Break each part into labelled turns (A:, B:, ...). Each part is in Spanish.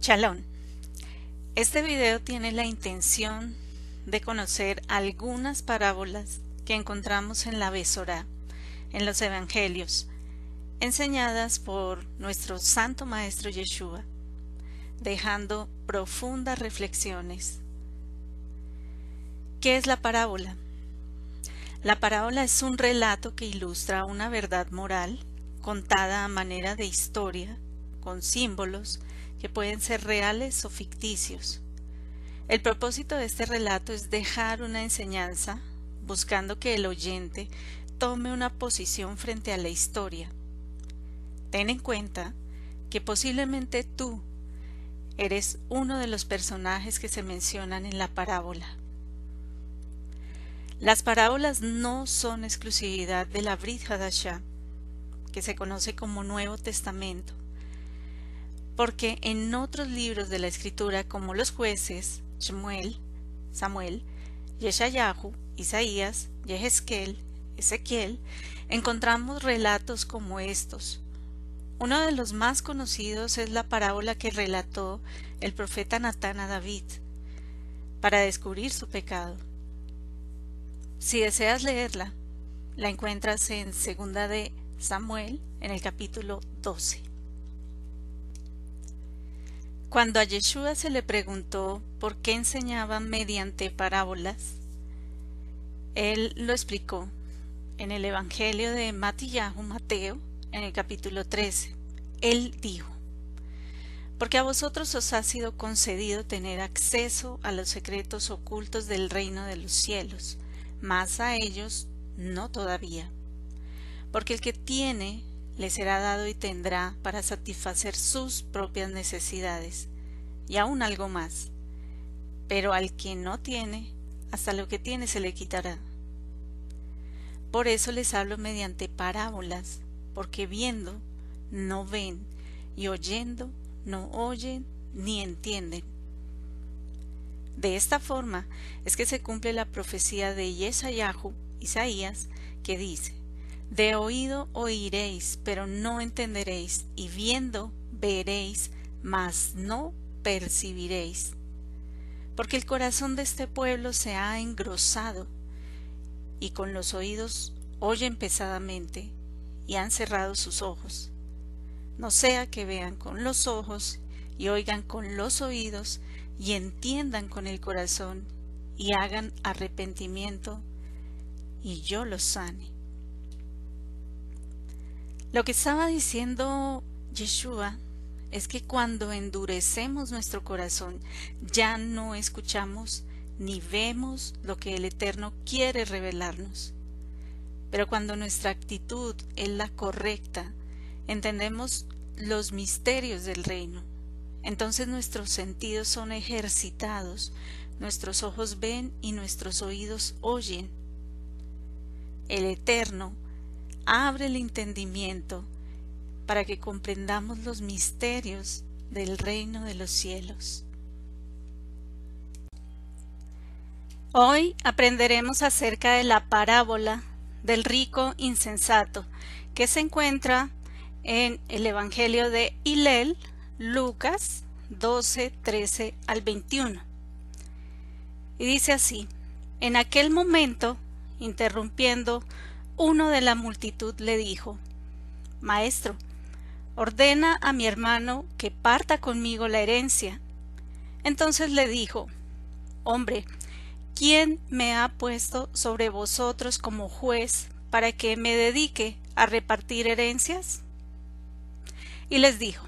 A: Chalón. Este video tiene la intención de conocer algunas parábolas que encontramos en la Besorá, en los Evangelios, enseñadas por nuestro Santo Maestro Yeshua, dejando profundas reflexiones. ¿Qué es la parábola? La parábola es un relato que ilustra una verdad moral contada a manera de historia, con símbolos que pueden ser reales o ficticios. El propósito de este relato es dejar una enseñanza, buscando que el oyente tome una posición frente a la historia. Ten en cuenta que posiblemente tú eres uno de los personajes que se mencionan en la parábola. Las parábolas no son exclusividad de la Brit Hadashah, que se conoce como Nuevo Testamento, porque en otros libros de la Escritura como los jueces, Shmuel, Samuel, Yeshayahu, Isaías, Yehezkel, Ezequiel, encontramos relatos como estos. Uno de los más conocidos es la parábola que relató el profeta Natán a David para descubrir su pecado. Si deseas leerla, la encuentras en segunda de Samuel en el capítulo 12. Cuando a Yeshua se le preguntó por qué enseñaba mediante parábolas, él lo explicó en el Evangelio de Matillahu Mateo, en el capítulo 13. Él dijo, porque a vosotros os ha sido concedido tener acceso a los secretos ocultos del reino de los cielos, mas a ellos no todavía porque el que tiene le será dado y tendrá para satisfacer sus propias necesidades, y aún algo más. Pero al que no tiene, hasta lo que tiene se le quitará. Por eso les hablo mediante parábolas, porque viendo no ven, y oyendo no oyen ni entienden. De esta forma es que se cumple la profecía de Yesayahu, Isaías, que dice, de oído oiréis, pero no entenderéis, y viendo veréis, mas no percibiréis. Porque el corazón de este pueblo se ha engrosado, y con los oídos oyen pesadamente, y han cerrado sus ojos. No sea que vean con los ojos, y oigan con los oídos, y entiendan con el corazón, y hagan arrepentimiento, y yo los sane. Lo que estaba diciendo Yeshua es que cuando endurecemos nuestro corazón ya no escuchamos ni vemos lo que el Eterno quiere revelarnos. Pero cuando nuestra actitud es la correcta, entendemos los misterios del reino. Entonces nuestros sentidos son ejercitados, nuestros ojos ven y nuestros oídos oyen. El Eterno abre el entendimiento para que comprendamos los misterios del reino de los cielos. Hoy aprenderemos acerca de la parábola del rico insensato que se encuentra en el Evangelio de Hilel, Lucas 12, 13 al 21. Y dice así, en aquel momento, interrumpiendo uno de la multitud le dijo, Maestro, ordena a mi hermano que parta conmigo la herencia. Entonces le dijo, Hombre, ¿quién me ha puesto sobre vosotros como juez para que me dedique a repartir herencias? Y les dijo,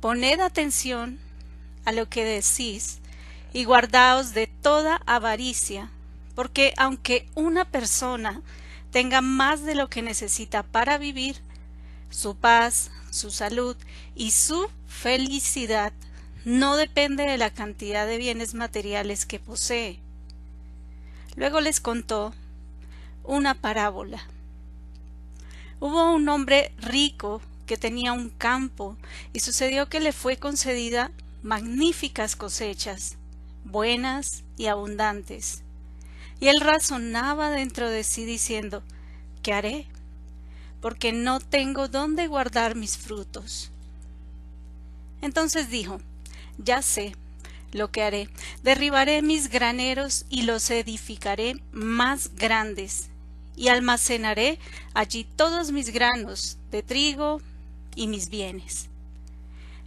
A: Poned atención a lo que decís y guardaos de toda avaricia, porque aunque una persona tenga más de lo que necesita para vivir, su paz, su salud y su felicidad no depende de la cantidad de bienes materiales que posee. Luego les contó una parábola. Hubo un hombre rico que tenía un campo y sucedió que le fue concedida magníficas cosechas, buenas y abundantes. Y él razonaba dentro de sí diciendo, ¿qué haré? Porque no tengo dónde guardar mis frutos. Entonces dijo, ya sé lo que haré. Derribaré mis graneros y los edificaré más grandes, y almacenaré allí todos mis granos de trigo y mis bienes.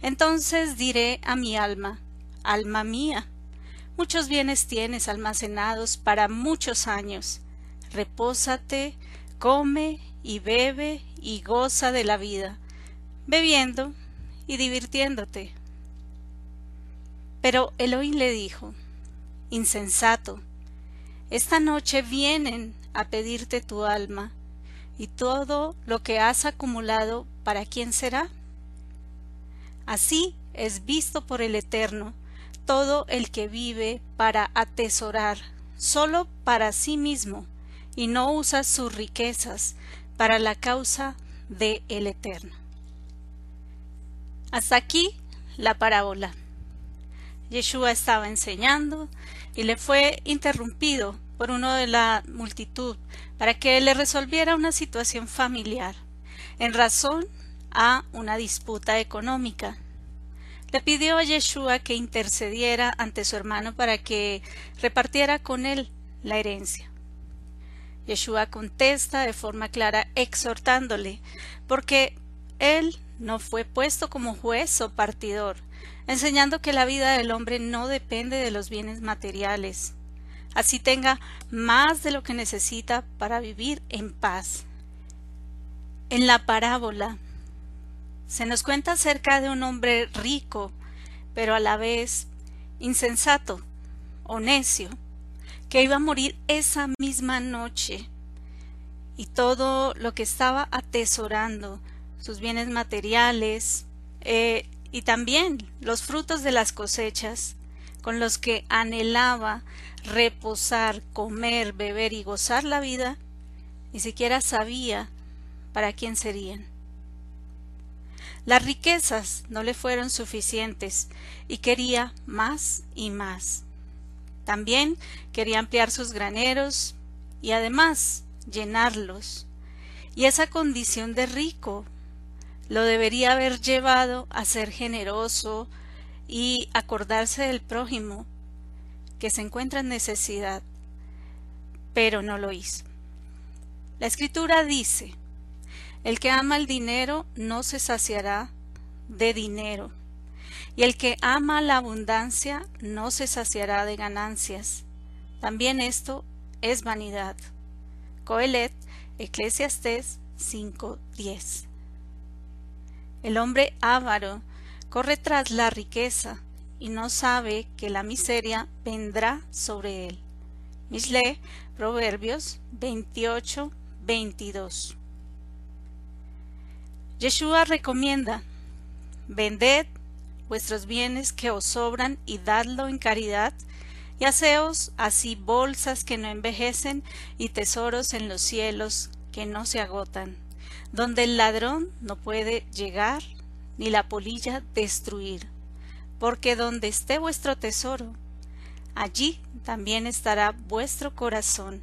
A: Entonces diré a mi alma, alma mía, muchos bienes tienes almacenados para muchos años. Repósate, come y bebe y goza de la vida, bebiendo y divirtiéndote pero Elohim le dijo, Insensato, esta noche vienen a pedirte tu alma, y todo lo que has acumulado, ¿para quién será? Así es visto por el Eterno todo el que vive para atesorar solo para sí mismo y no usa sus riquezas para la causa de el Eterno. Hasta aquí la parábola. Yeshua estaba enseñando y le fue interrumpido por uno de la multitud para que le resolviera una situación familiar en razón a una disputa económica. Le pidió a Yeshua que intercediera ante su hermano para que repartiera con él la herencia. Yeshua contesta de forma clara exhortándole, porque él no fue puesto como juez o partidor, enseñando que la vida del hombre no depende de los bienes materiales, así tenga más de lo que necesita para vivir en paz. En la parábola se nos cuenta acerca de un hombre rico, pero a la vez insensato o necio, que iba a morir esa misma noche, y todo lo que estaba atesorando, sus bienes materiales, eh, y también los frutos de las cosechas, con los que anhelaba reposar, comer, beber y gozar la vida, ni siquiera sabía para quién serían. Las riquezas no le fueron suficientes y quería más y más. También quería ampliar sus graneros y además llenarlos. Y esa condición de rico lo debería haber llevado a ser generoso y acordarse del prójimo que se encuentra en necesidad, pero no lo hizo. La escritura dice, el que ama el dinero no se saciará de dinero, y el que ama la abundancia no se saciará de ganancias. También esto es vanidad. Coelet, Eclesiastés 5.10. El hombre avaro corre tras la riqueza y no sabe que la miseria vendrá sobre él. Misle, Proverbios 28, 22. Yeshua recomienda, vended vuestros bienes que os sobran y dadlo en caridad, y haceos así bolsas que no envejecen y tesoros en los cielos que no se agotan donde el ladrón no puede llegar ni la polilla destruir, porque donde esté vuestro tesoro, allí también estará vuestro corazón.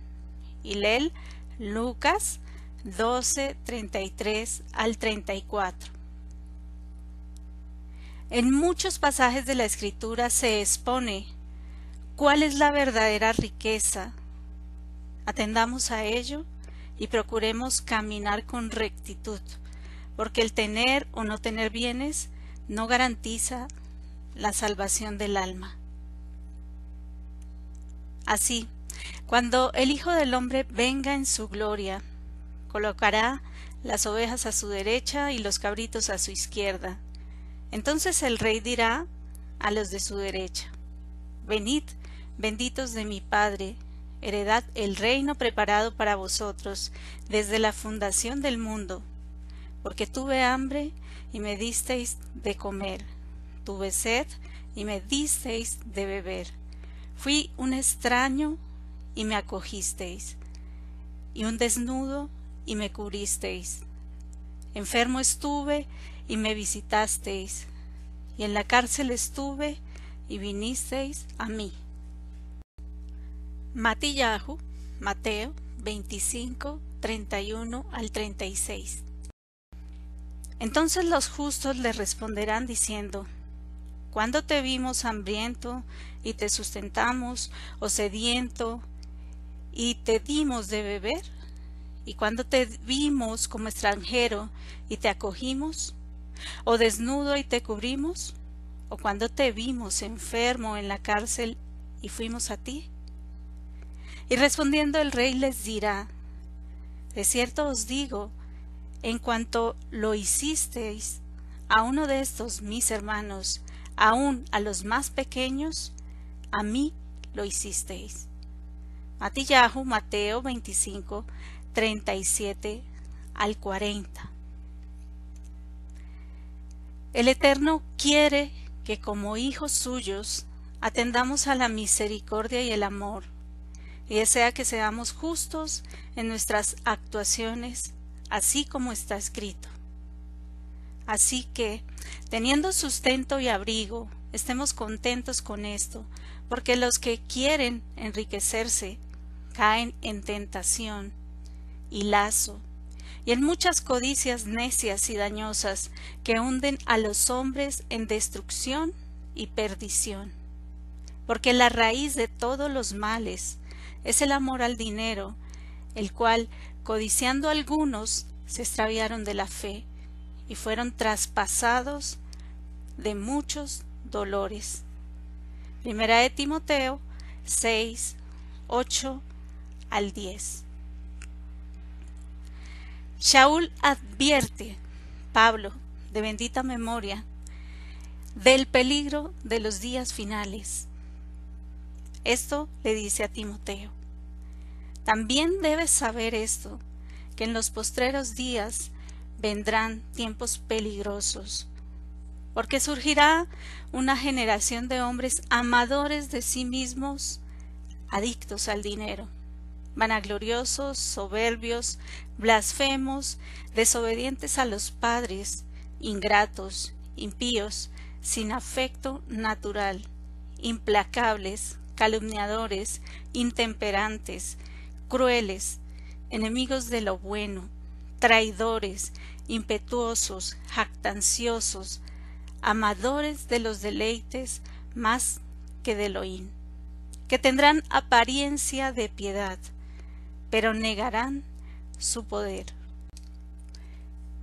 A: Y léel Lucas 12, 33 al 34. En muchos pasajes de la Escritura se expone cuál es la verdadera riqueza. Atendamos a ello y procuremos caminar con rectitud, porque el tener o no tener bienes no garantiza la salvación del alma. Así, cuando el Hijo del Hombre venga en su gloria, colocará las ovejas a su derecha y los cabritos a su izquierda. Entonces el rey dirá a los de su derecha, Venid, benditos de mi Padre, heredad el reino preparado para vosotros desde la fundación del mundo, porque tuve hambre y me disteis de comer, tuve sed y me disteis de beber, fui un extraño y me acogisteis, y un desnudo y me cubristeis, enfermo estuve y me visitasteis, y en la cárcel estuve y vinisteis a mí. Matillahu, Mateo 25, 31 al 36. Entonces los justos le responderán diciendo, ¿Cuándo te vimos hambriento y te sustentamos, o sediento y te dimos de beber? ¿Y cuando te vimos como extranjero y te acogimos? ¿O desnudo y te cubrimos? ¿O cuando te vimos enfermo en la cárcel y fuimos a ti? Y respondiendo el rey les dirá, De cierto os digo, en cuanto lo hicisteis a uno de estos mis hermanos, aun a los más pequeños, a mí lo hicisteis. Matillahu, Mateo 25, 37 al 40. El Eterno quiere que como hijos suyos atendamos a la misericordia y el amor, y desea que seamos justos en nuestras actuaciones, así como está escrito. Así que, teniendo sustento y abrigo, estemos contentos con esto, porque los que quieren enriquecerse caen en tentación y lazo, y en muchas codicias necias y dañosas que hunden a los hombres en destrucción y perdición. Porque la raíz de todos los males es el amor al dinero, el cual, codiciando algunos, se extraviaron de la fe y fueron traspasados de muchos dolores. Primera de Timoteo 6, 8 al 10. Shaul advierte, Pablo, de bendita memoria, del peligro de los días finales. Esto le dice a Timoteo. También debes saber esto, que en los postreros días vendrán tiempos peligrosos, porque surgirá una generación de hombres amadores de sí mismos, adictos al dinero vanagloriosos, soberbios, blasfemos, desobedientes a los padres, ingratos, impíos, sin afecto natural, implacables, calumniadores, intemperantes, crueles, enemigos de lo bueno, traidores, impetuosos, jactanciosos, amadores de los deleites más que de lo que tendrán apariencia de piedad, pero negarán su poder.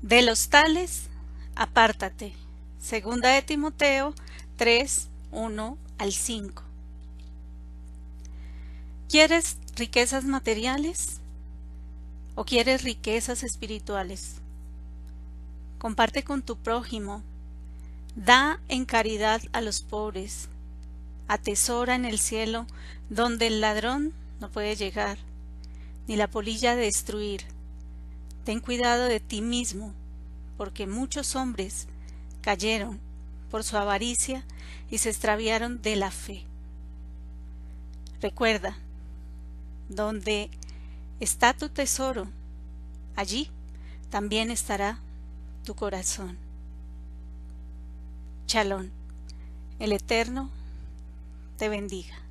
A: De los tales, apártate. Segunda de Timoteo 3, 1 al 5. ¿Quieres riquezas materiales o quieres riquezas espirituales? Comparte con tu prójimo. Da en caridad a los pobres. Atesora en el cielo donde el ladrón no puede llegar ni la polilla destruir. Ten cuidado de ti mismo, porque muchos hombres cayeron por su avaricia y se extraviaron de la fe. Recuerda, donde está tu tesoro, allí también estará tu corazón. Chalón, el Eterno te bendiga.